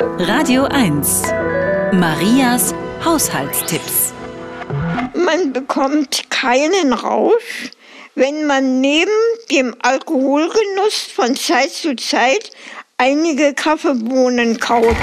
Radio 1. Marias Haushaltstipps. Man bekommt keinen Rausch, wenn man neben dem Alkoholgenuss von Zeit zu Zeit einige Kaffeebohnen kaut.